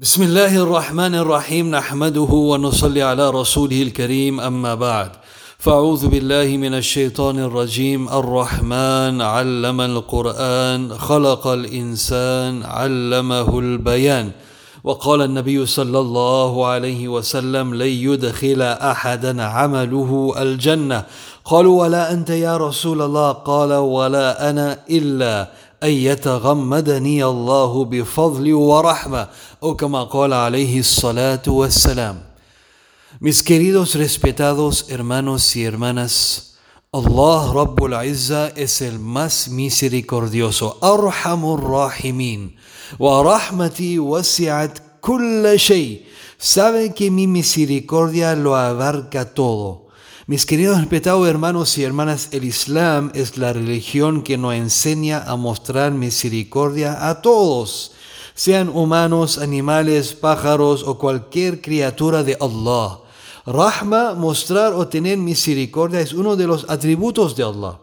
بسم الله الرحمن الرحيم نحمده ونصلي على رسوله الكريم اما بعد فاعوذ بالله من الشيطان الرجيم الرحمن علم القران خلق الانسان علمه البيان وقال النبي صلى الله عليه وسلم لن يدخل احدا عمله الجنه قالوا ولا انت يا رسول الله قال ولا أنا الا أن يتغمدني الله بفضل ورحمة o como قال عليه الصلاة والسلام Mis queridos respetados hermanos y hermanas, Allah Rabbul Izza es el más misericordioso, Arhamur Rahimin, wa rahmati wasi'at kulla shay. Sabe que mi misericordia lo abarca todo. Mis queridos respetados hermanos y hermanas, el Islam es la religión que nos enseña a mostrar misericordia a todos, sean humanos, animales, pájaros o cualquier criatura de Allah. Rahma, mostrar o tener misericordia es uno de los atributos de Allah.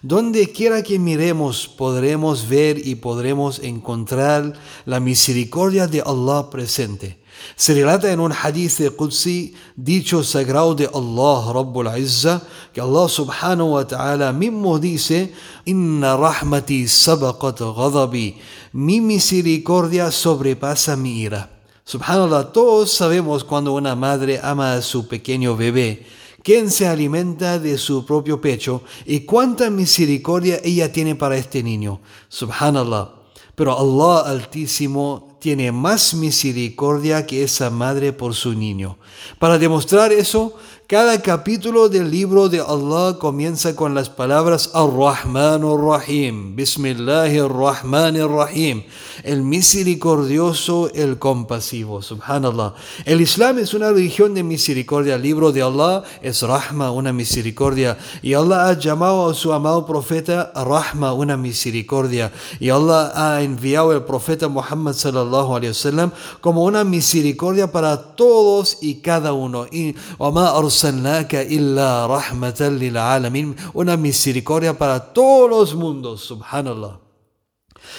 Donde quiera que miremos, podremos ver y podremos encontrar la misericordia de Allah presente. Se relata en un hadith Qudsi, dicho sagrado de Allah Rabbul Izza, que Allah subhanahu wa ta'ala mismo dice, Inna rahmati sabaqat ghadabi, mi misericordia sobrepasa mi ira. Subhanallah, todos sabemos cuando una madre ama a su pequeño bebé, quién se alimenta de su propio pecho y cuánta misericordia ella tiene para este niño. Subhanallah. Pero Allah Altísimo tiene más misericordia que esa madre por su niño. Para demostrar eso, cada capítulo del libro de Allah comienza con las palabras Ar-Rahman Ar-Rahim, Bismillah Ar-Rahman Ar-Rahim, el misericordioso, el compasivo, subhanallah. El Islam es una religión de misericordia, el libro de Allah es Rahma, una misericordia, y Allah ha llamado a su amado profeta Rahma, una misericordia, y Allah ha enviado al profeta Muhammad sallallahu alaihi wasallam como una misericordia para todos y cada uno. Y illa rahmatan lil una misericordia para todos los mundos, subhanallah.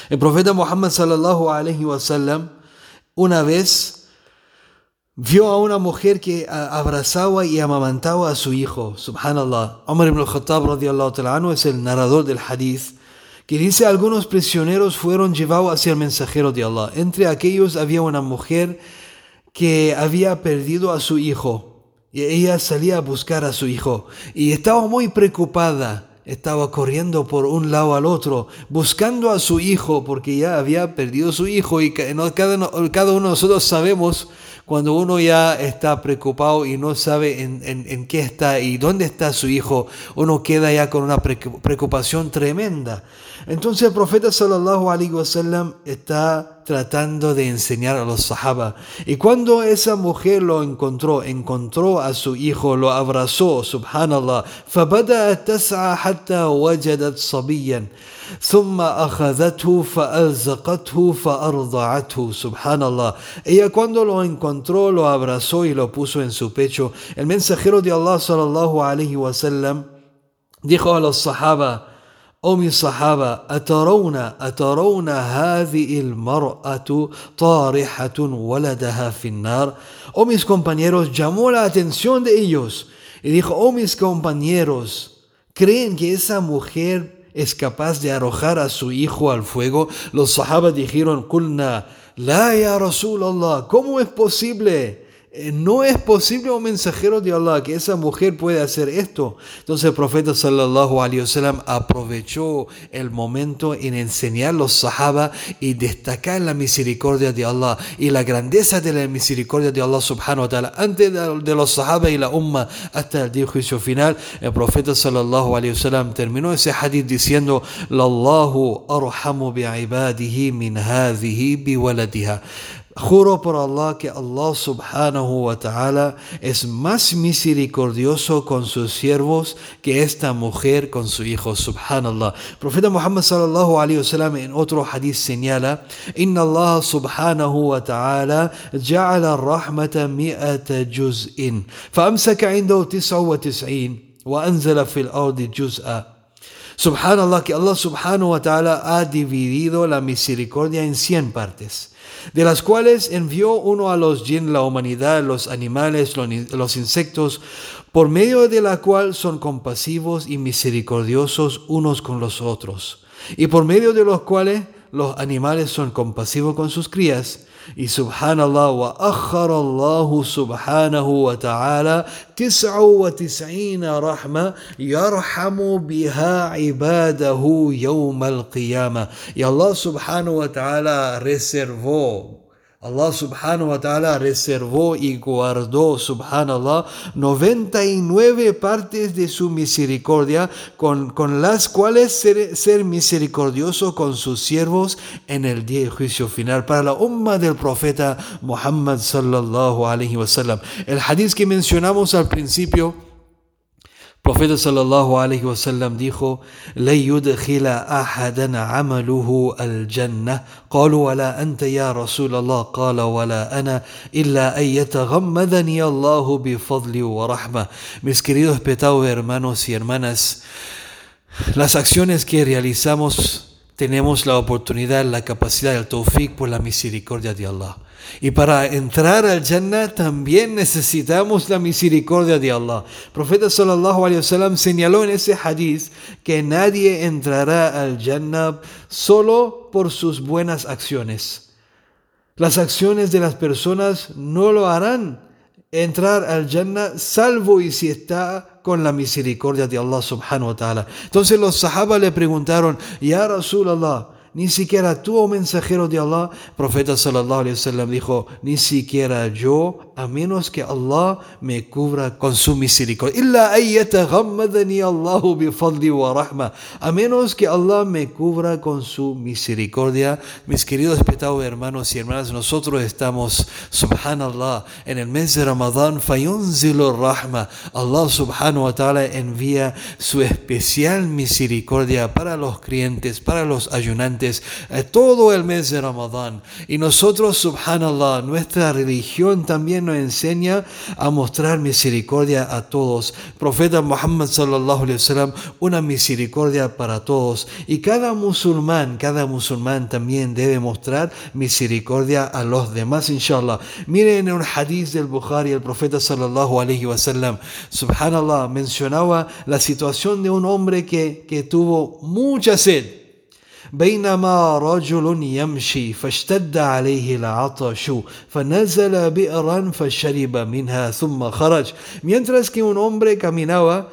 El profeta Muhammad sallallahu alaihi wasallam una vez vio a una mujer que abrazaba y amamantaba a su hijo, subhanallah. Umar ibn al-Khattab radiallahu ta'ala es el narrador del hadith que dice algunos prisioneros fueron llevados hacia el mensajero de Allah. Entre aquellos había una mujer que había perdido a su hijo y ella salía a buscar a su hijo y estaba muy preocupada. Estaba corriendo por un lado al otro, buscando a su hijo, porque ya había perdido su hijo. Y cada, uno de nosotros sabemos cuando uno ya está preocupado y no sabe en, en, qué está y dónde está su hijo, uno queda ya con una preocupación tremenda. Entonces el profeta sallallahu alaihi wasallam está tratando de enseñar a los sahaba. Y cuando esa mujer lo encontró, encontró a su hijo, lo abrazó, subhanallah, فبدأت تسعى حتى وجدت صبيا ثم أخذته فألزقته فأرضعته سبحان الله ella cuando lo encontró lo abrazó y lo puso en su pecho el mensajero de Allah sallallahu alaihi wasallam dijo a los sahaba Oh mis sahaba, أترون أترون هذه المرأة طارحة ولدها في النار Oh mis compañeros, llamó la atención de ellos y dijo, oh mis compañeros, ¿creen que esa mujer es capaz de arrojar a su hijo al fuego, los sahabas dijeron, Kulna, la ya Rasulallah, ¿cómo es posible? Eh, no es posible un mensajero de Allah que esa mujer pueda hacer esto. Entonces el profeta sallallahu alaihi wasallam aprovechó el momento en enseñar a los sahaba y destacar la misericordia de Allah y la grandeza de la misericordia de Allah subhanahu wa ta'ala antes de los sahaba y la umma hasta el día juicio final. El profeta sallallahu alaihi wasallam terminó ese hadith diciendo: "Lallahu arhamu bi ibadihi min hadhihi bi waladiha." Juro por Allah que Allah subhanahu wa ta'ala es más misericordioso con sus siervos que esta mujer con su hijo, subhanallah. Profeta Muhammad sallallahu alayhi wa sallam en otro hadith señala, Inna Allah subhanahu wa ta'ala ja'ala rahmata mi'ata juz'in, فأمسك عنده تسعة وتسعين وأنزل في الأرض جزءا Subhanallah, que Allah subhanahu wa ta'ala ha dividido la misericordia en 100 partes, de las cuales envió uno a los jinn, la humanidad, los animales, los insectos, por medio de la cual son compasivos y misericordiosos unos con los otros, y por medio de los cuales los animales son compasivos con sus crías. Y subhanallah wa akhara Allah subhanahu wa ta'ala tis'u wa tis'ina rahma yarhamu biha ibadahu yawm al-qiyamah. Y Allah subhanahu wa ta'ala reservó Allah subhanahu wa ta'ala reservó y guardó, subhanallah, 99 partes de su misericordia con, con las cuales ser, ser, misericordioso con sus siervos en el día de juicio final para la umma del profeta Muhammad sallallahu alaihi wasallam. El hadith que mencionamos al principio Profeta sallallahu alaihi wasallam dijo: "La yudkhila ahadan 'amaluhu al-jannah." قالوا ولا أنت يا رسول الله قال ولا أنا إلا أن يتغمدني الله بفضل ورحمة Mis queridos respetados hermanos y hermanas, las acciones que realizamos tenemos la oportunidad, la capacidad, el tawfiq por la misericordia de Allah. Y para entrar al Jannah también necesitamos la misericordia de Allah. El profeta sallallahu alaihi wasallam señaló en ese hadith que nadie entrará al Jannah solo por sus buenas acciones. Las acciones de las personas no lo harán entrar al Jannah salvo y si está con la misericordia de Allah subhanahu wa ta'ala. Entonces los sahaba le preguntaron, Ya Rasulallah, ni siquiera tú, oh mensajero de Allah, profeta sallallahu alaihi wasallam dijo, ni siquiera yo, a menos que Allah me cubra con su misericordia. A menos que Allah me cubra con su misericordia. Mis queridos respetados hermanos y hermanas, nosotros estamos, subhanallah, en el mes de Ramadán, fayunzilu rahma. Allah subhanahu wa ta'ala envía su especial misericordia para los creyentes, para los ayunantes eh, todo el mes de Ramadán. Y nosotros, subhanallah, nuestra religión también nos enseña a mostrar misericordia a todos. Profeta Muhammad sallallahu alaihi wasallam, una misericordia para todos. Y cada musulmán, cada musulmán también debe mostrar misericordia a los demás, inshallah. Miren en un hadith del Bukhari, el profeta sallallahu alaihi wasallam, subhanallah, mencionaba la situación de un hombre que, que tuvo mucha sed. بينما رجل يمشي فاشتد عليه العطش فنزل بئرا فشرب منها ثم خرج mientras que un hombre caminaba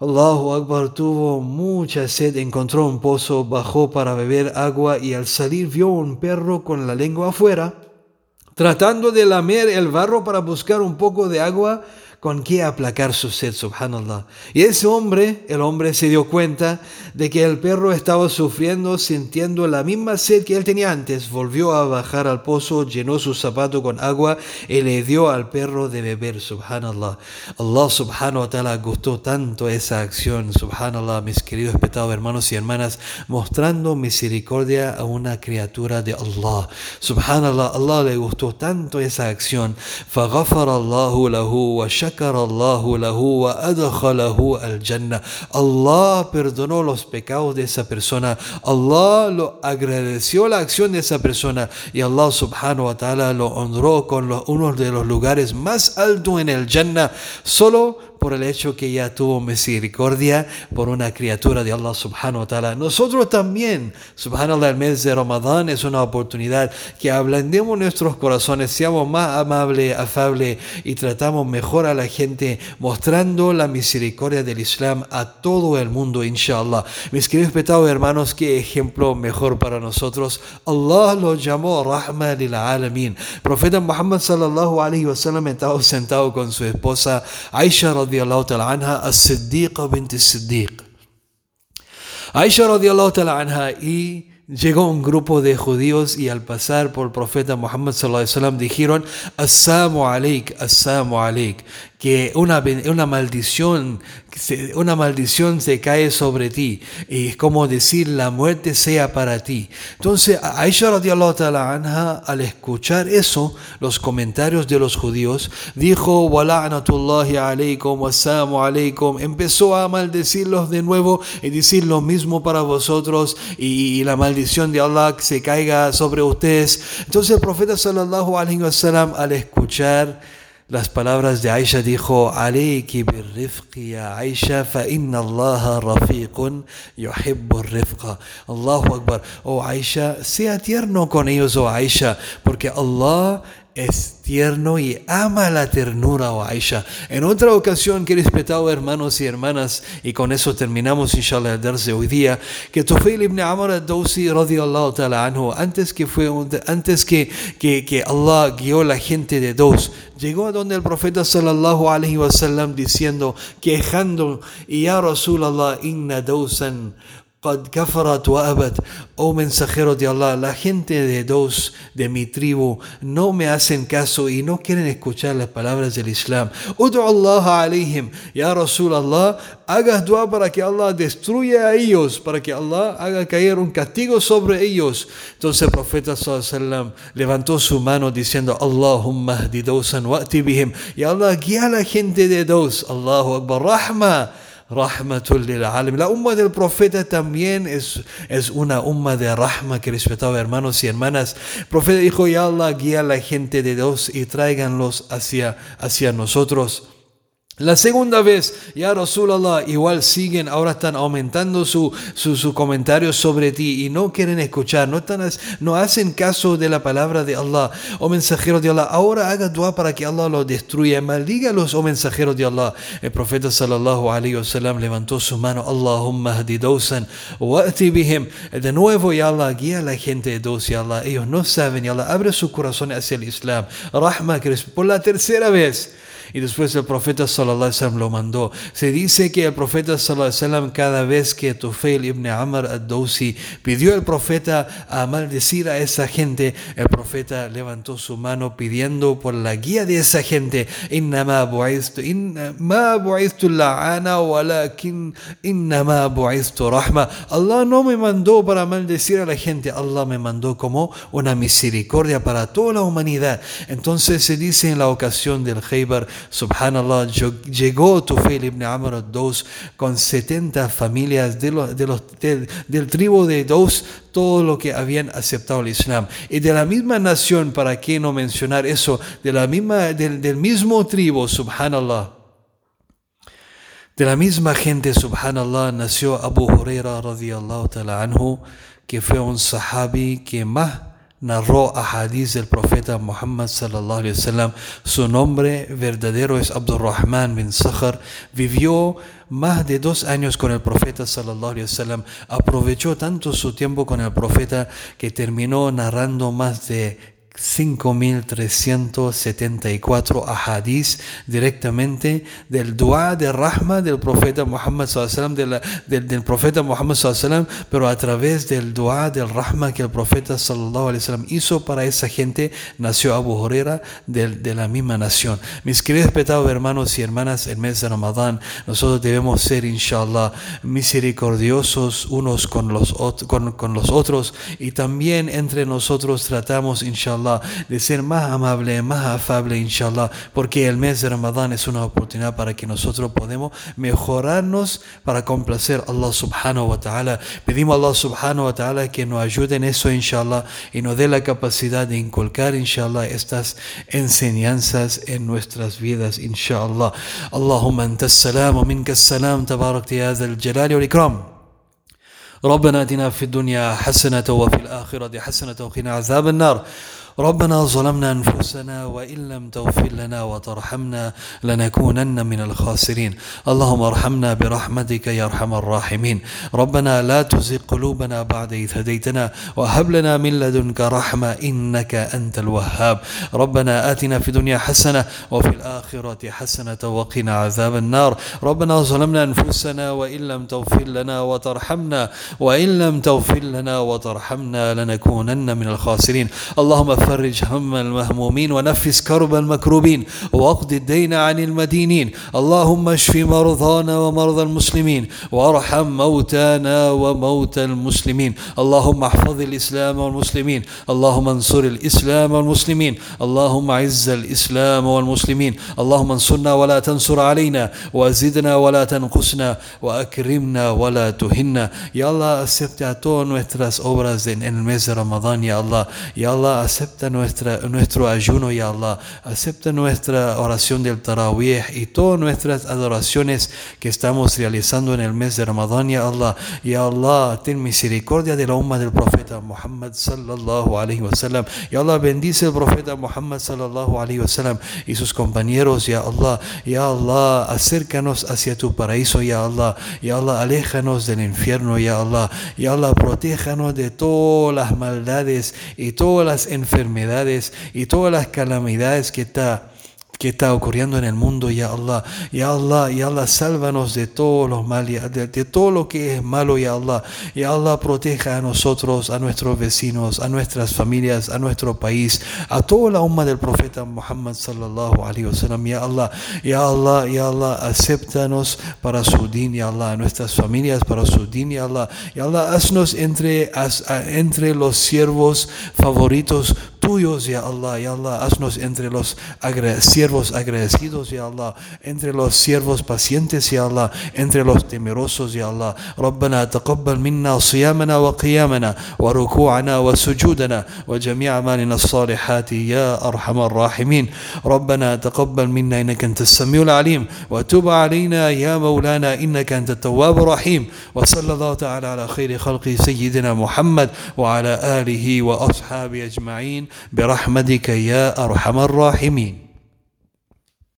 Allahu Akbar tuvo mucha sed, encontró un pozo, bajó para beber agua y al salir vio un perro con la lengua afuera, tratando de lamer el barro para buscar un poco de agua con qué aplacar su sed, subhanallah. Y ese hombre, el hombre se dio cuenta de que el perro estaba sufriendo, sintiendo la misma sed que él tenía antes. Volvió a bajar al pozo, llenó su zapato con agua y le dio al perro de beber, subhanallah. Allah subhanahu wa ta'ala gustó tanto esa acción, subhanallah, mis queridos respetados hermanos y hermanas, mostrando misericordia a una criatura de Allah. Subhanallah, Allah le gustó tanto esa acción. فغفر الله له Allah perdonó los pecados de esa persona. Allah lo agradeció la acción de esa persona y Allah subhanahu wa ta'ala lo honró con uno de los lugares más altos en el Jannah. Solo por el hecho que ya tuvo misericordia por una criatura de Allah subhanahu wa ta'ala. Nosotros también, subhanallah, el mes de Ramadán es una oportunidad que ablandemos nuestros corazones, seamos más amables, afables y tratamos mejor a la gente, mostrando la misericordia del Islam a todo el mundo, inshallah. Mis queridos petados hermanos, qué ejemplo mejor para nosotros. Allah lo llamó Rahma lil Alamin. Profeta Muhammad sallallahu alaihi wasallam estaba sentado con su esposa Aisha radiallahu ta'ala anha, as-Siddiqa bint as-Siddiq. Aisha radiallahu ta'ala anha y llegó un grupo de judíos y al pasar por el profeta Muhammad sallallahu alaihi wasallam dijeron assalamu alaik, assalamu alaik, que una, una maldición, una maldición se cae sobre ti. Y es como decir, la muerte sea para ti. Entonces, Aisha radiallahu ta'ala anha, al escuchar eso, los comentarios de los judíos, dijo, wala'natullahi alaykum, wassalamu alaykum, empezó a maldecirlos de nuevo y decir lo mismo para vosotros y, la maldición de Allah se caiga sobre ustedes. Entonces el profeta sallallahu alaihi wasallam al escuchar las palabras de Aisha dijo, Alayki birrifqi ya Aisha, fa inna Allah rafiqun yuhibbu rifqa. Allahu Akbar. Oh Aisha, sea tierno con ellos, oh Aisha, porque Allah es tierno y ama la ternura, o oh Aisha. En otra ocasión, que respetado hermanos y hermanas, y con eso terminamos, inshallah, el hoy día, que Tufail ibn Amr al-Dawsi, radiallahu ta'ala anhu, antes que fue, antes que, que, que Allah guió la gente de dos, llegó a donde el profeta sallallahu alaihi wasallam diciendo, quejando, y ya Rasulallah, inna dawsan Oh mensajero de Allah, la gente de dos de mi tribu no me hacen caso y no quieren escuchar las palabras del Islam. Allah alayhim, ya Rasul Allah, hagas dua para que Allah destruya a ellos, para que Allah haga caer un castigo sobre ellos. Entonces el profeta sallam levantó su mano diciendo, Allahumma hdi wa'ti bihim, y Allah guía a la gente de dos, Allahu Akbar, rahma. La umma del profeta también es, es una umma de rahma que respetaba hermanos y hermanas. El profeta dijo, ya Allah guía a la gente de Dios y tráiganlos hacia, hacia nosotros. La segunda vez, ya Rasulallah, igual siguen, ahora están aumentando su, su, comentario sobre ti y no quieren escuchar, no, están, no hacen caso de la palabra de Allah. Oh mensajero de Allah, ahora haga dua para que Allah lo destruya. Maldígalos, oh mensajero de Allah. El profeta sallallahu alayhi wasallam levantó su mano, Allahumma hadi wa'ti bihim. De nuevo, ya Allah, guía a la gente de dos, ya Allah. Ellos no saben, ya Allah, abre su corazón hacia el Islam. Rahma, por la tercera vez y después el profeta sallallahu alaihi wasallam lo mandó. Se dice que el profeta sallallahu alaihi wasallam cada vez que Tufail ibn Amr ad-Dawsi pidió al profeta a maldecir a esa gente, el profeta levantó su mano pidiendo por la guía de esa gente, innama bu'istu ma bu'istu la'ana walakin innama bu'istu rahma. Allah no me mandó para maldecir a la gente, Allah me mandó como una misericordia para toda la humanidad. Entonces se dice en la ocasión del Khaybar Subhanallah, llegó Tufail ibn Amr dos con 70 familias de los, de los, del tribu de dos, todo lo que habían aceptado el Islam. Y de la misma nación, ¿para qué no mencionar eso? De la misma, del, del mismo tribu, Subhanallah. De la misma gente, subhanallah, nació Abu Huraira radiyallahu ta'ala anhu, que fue un sahabi que más narró a hadith del profeta Muhammad sallallahu alaihi wasallam. Su nombre verdadero es Abdurrahman bin Sakhar. Vivió más de dos años con el profeta sallallahu alaihi wasallam. Aprovechó tanto su tiempo con el profeta que terminó narrando más de 5.374 ahadís directamente del dua de rahma del profeta Muhammad sallam, del, del, profeta Muhammad sallam, pero a través del dua del rahma que el profeta sallallahu wasallam hizo para esa gente nació Abu Huraira de, de la misma nación. Mis queridos respetados hermanos y hermanas, el mes de Ramadán nosotros debemos ser inshallah misericordiosos unos con los, con, con los otros y también entre nosotros tratamos inshallah de ser más amable, más afable, inshallah, porque el mes de Ramadán es una oportunidad para que nosotros podamos mejorarnos para complacer a Allah subhanahu wa ta'ala. Pedimos a Allah subhanahu wa ta'ala que nos ayude en eso, inshallah, y nos dé la capacidad de inculcar, inshallah, estas enseñanzas en nuestras vidas, inshallah. Allahumma anta salam wa minka salam, tabarak ya zal jalali wal ikram. ربنا اتنا في الدنيا حسنه وفي الاخره حسنه وقنا عذاب النار ربنا ظلمنا أنفسنا وإن لم تغفر لنا وترحمنا لنكونن من الخاسرين. اللهم ارحمنا برحمتك يا أرحم الراحمين. ربنا لا تزغ قلوبنا بعد إذ هديتنا وهب لنا من لدنك رحمة إنك أنت الوهاب. ربنا آتنا في الدنيا حسنة وفي الآخرة حسنة وقنا عذاب النار. ربنا ظلمنا أنفسنا وإن لم تغفر لنا وترحمنا وإن لم تغفر لنا وترحمنا لنكونن من الخاسرين. اللهم فرج هم المهمومين ونفس كرب المكروبين وأقض الدين عن المدينين. اللهم اشف مرضانا ومرضى المسلمين وارحم موتانا وموتى المسلمين. اللهم احفظ الإسلام والمسلمين. اللهم انصر الإسلام والمسلمين. اللهم اعز الإسلام والمسلمين. اللهم انصرنا ولا تنصر علينا وزدنا ولا تنقصنا وأكرمنا ولا تهنا. يا الله acepta todas nuestras obras en el mes de Ramadán ya Allah ya Allah acepta nuestra, nuestro ayuno ya Allah. Acepta nuestra oración del Tarawih y todas nuestras adoraciones que estamos realizando en el mes de Ramadán ya Allah. Ya Allah ten misericordia de la umma del profeta Muhammad sallallahu alaihi wasallam ya Allah bendice el profeta Muhammad sallallahu alaihi wasallam y sus compañeros ya Allah. Ya Allah acércanos hacia tu paraíso ya Allah. Ya Allah aléjanos del infierno ya Allah. Ya Allah protéjanos de todas las maldades y todas las enfermedades y todas las calamidades que está que está ocurriendo en el mundo, ya Allah, ya Allah, ya Allah, sálvanos de todos los males, de, de, todo lo que es malo, ya Allah, ya Allah, proteja a nosotros, a nuestros vecinos, a nuestras familias, a nuestro país, a toda la umma del profeta Muhammad sallallahu alaihi wasallam, ya Allah, ya Allah, ya Allah, acéptanos para su din, ya Allah, a nuestras familias para su din, ya Allah, ya Allah, haznos entre, haz, entre los siervos favoritos tuyos, ya Allah, ya Allah, haznos entre los siervos agradecidos, ya Allah, entre los siervos pacientes, ya Allah, entre los temerosos, ya Allah. ربنا تقبل منا صيامنا وقيامنا وركوعنا وسجودنا وجميع أعمالنا الصالحات يا أرحم الراحمين ربنا تقبل منا إنك أنت السميع العليم وتب علينا يا مولانا إنك أنت التواب الرحيم وصلى الله تعالى على خير خلق سيدنا محمد وعلى آله وأصحابه أجمعين برحمتك يا أرحم الراحمين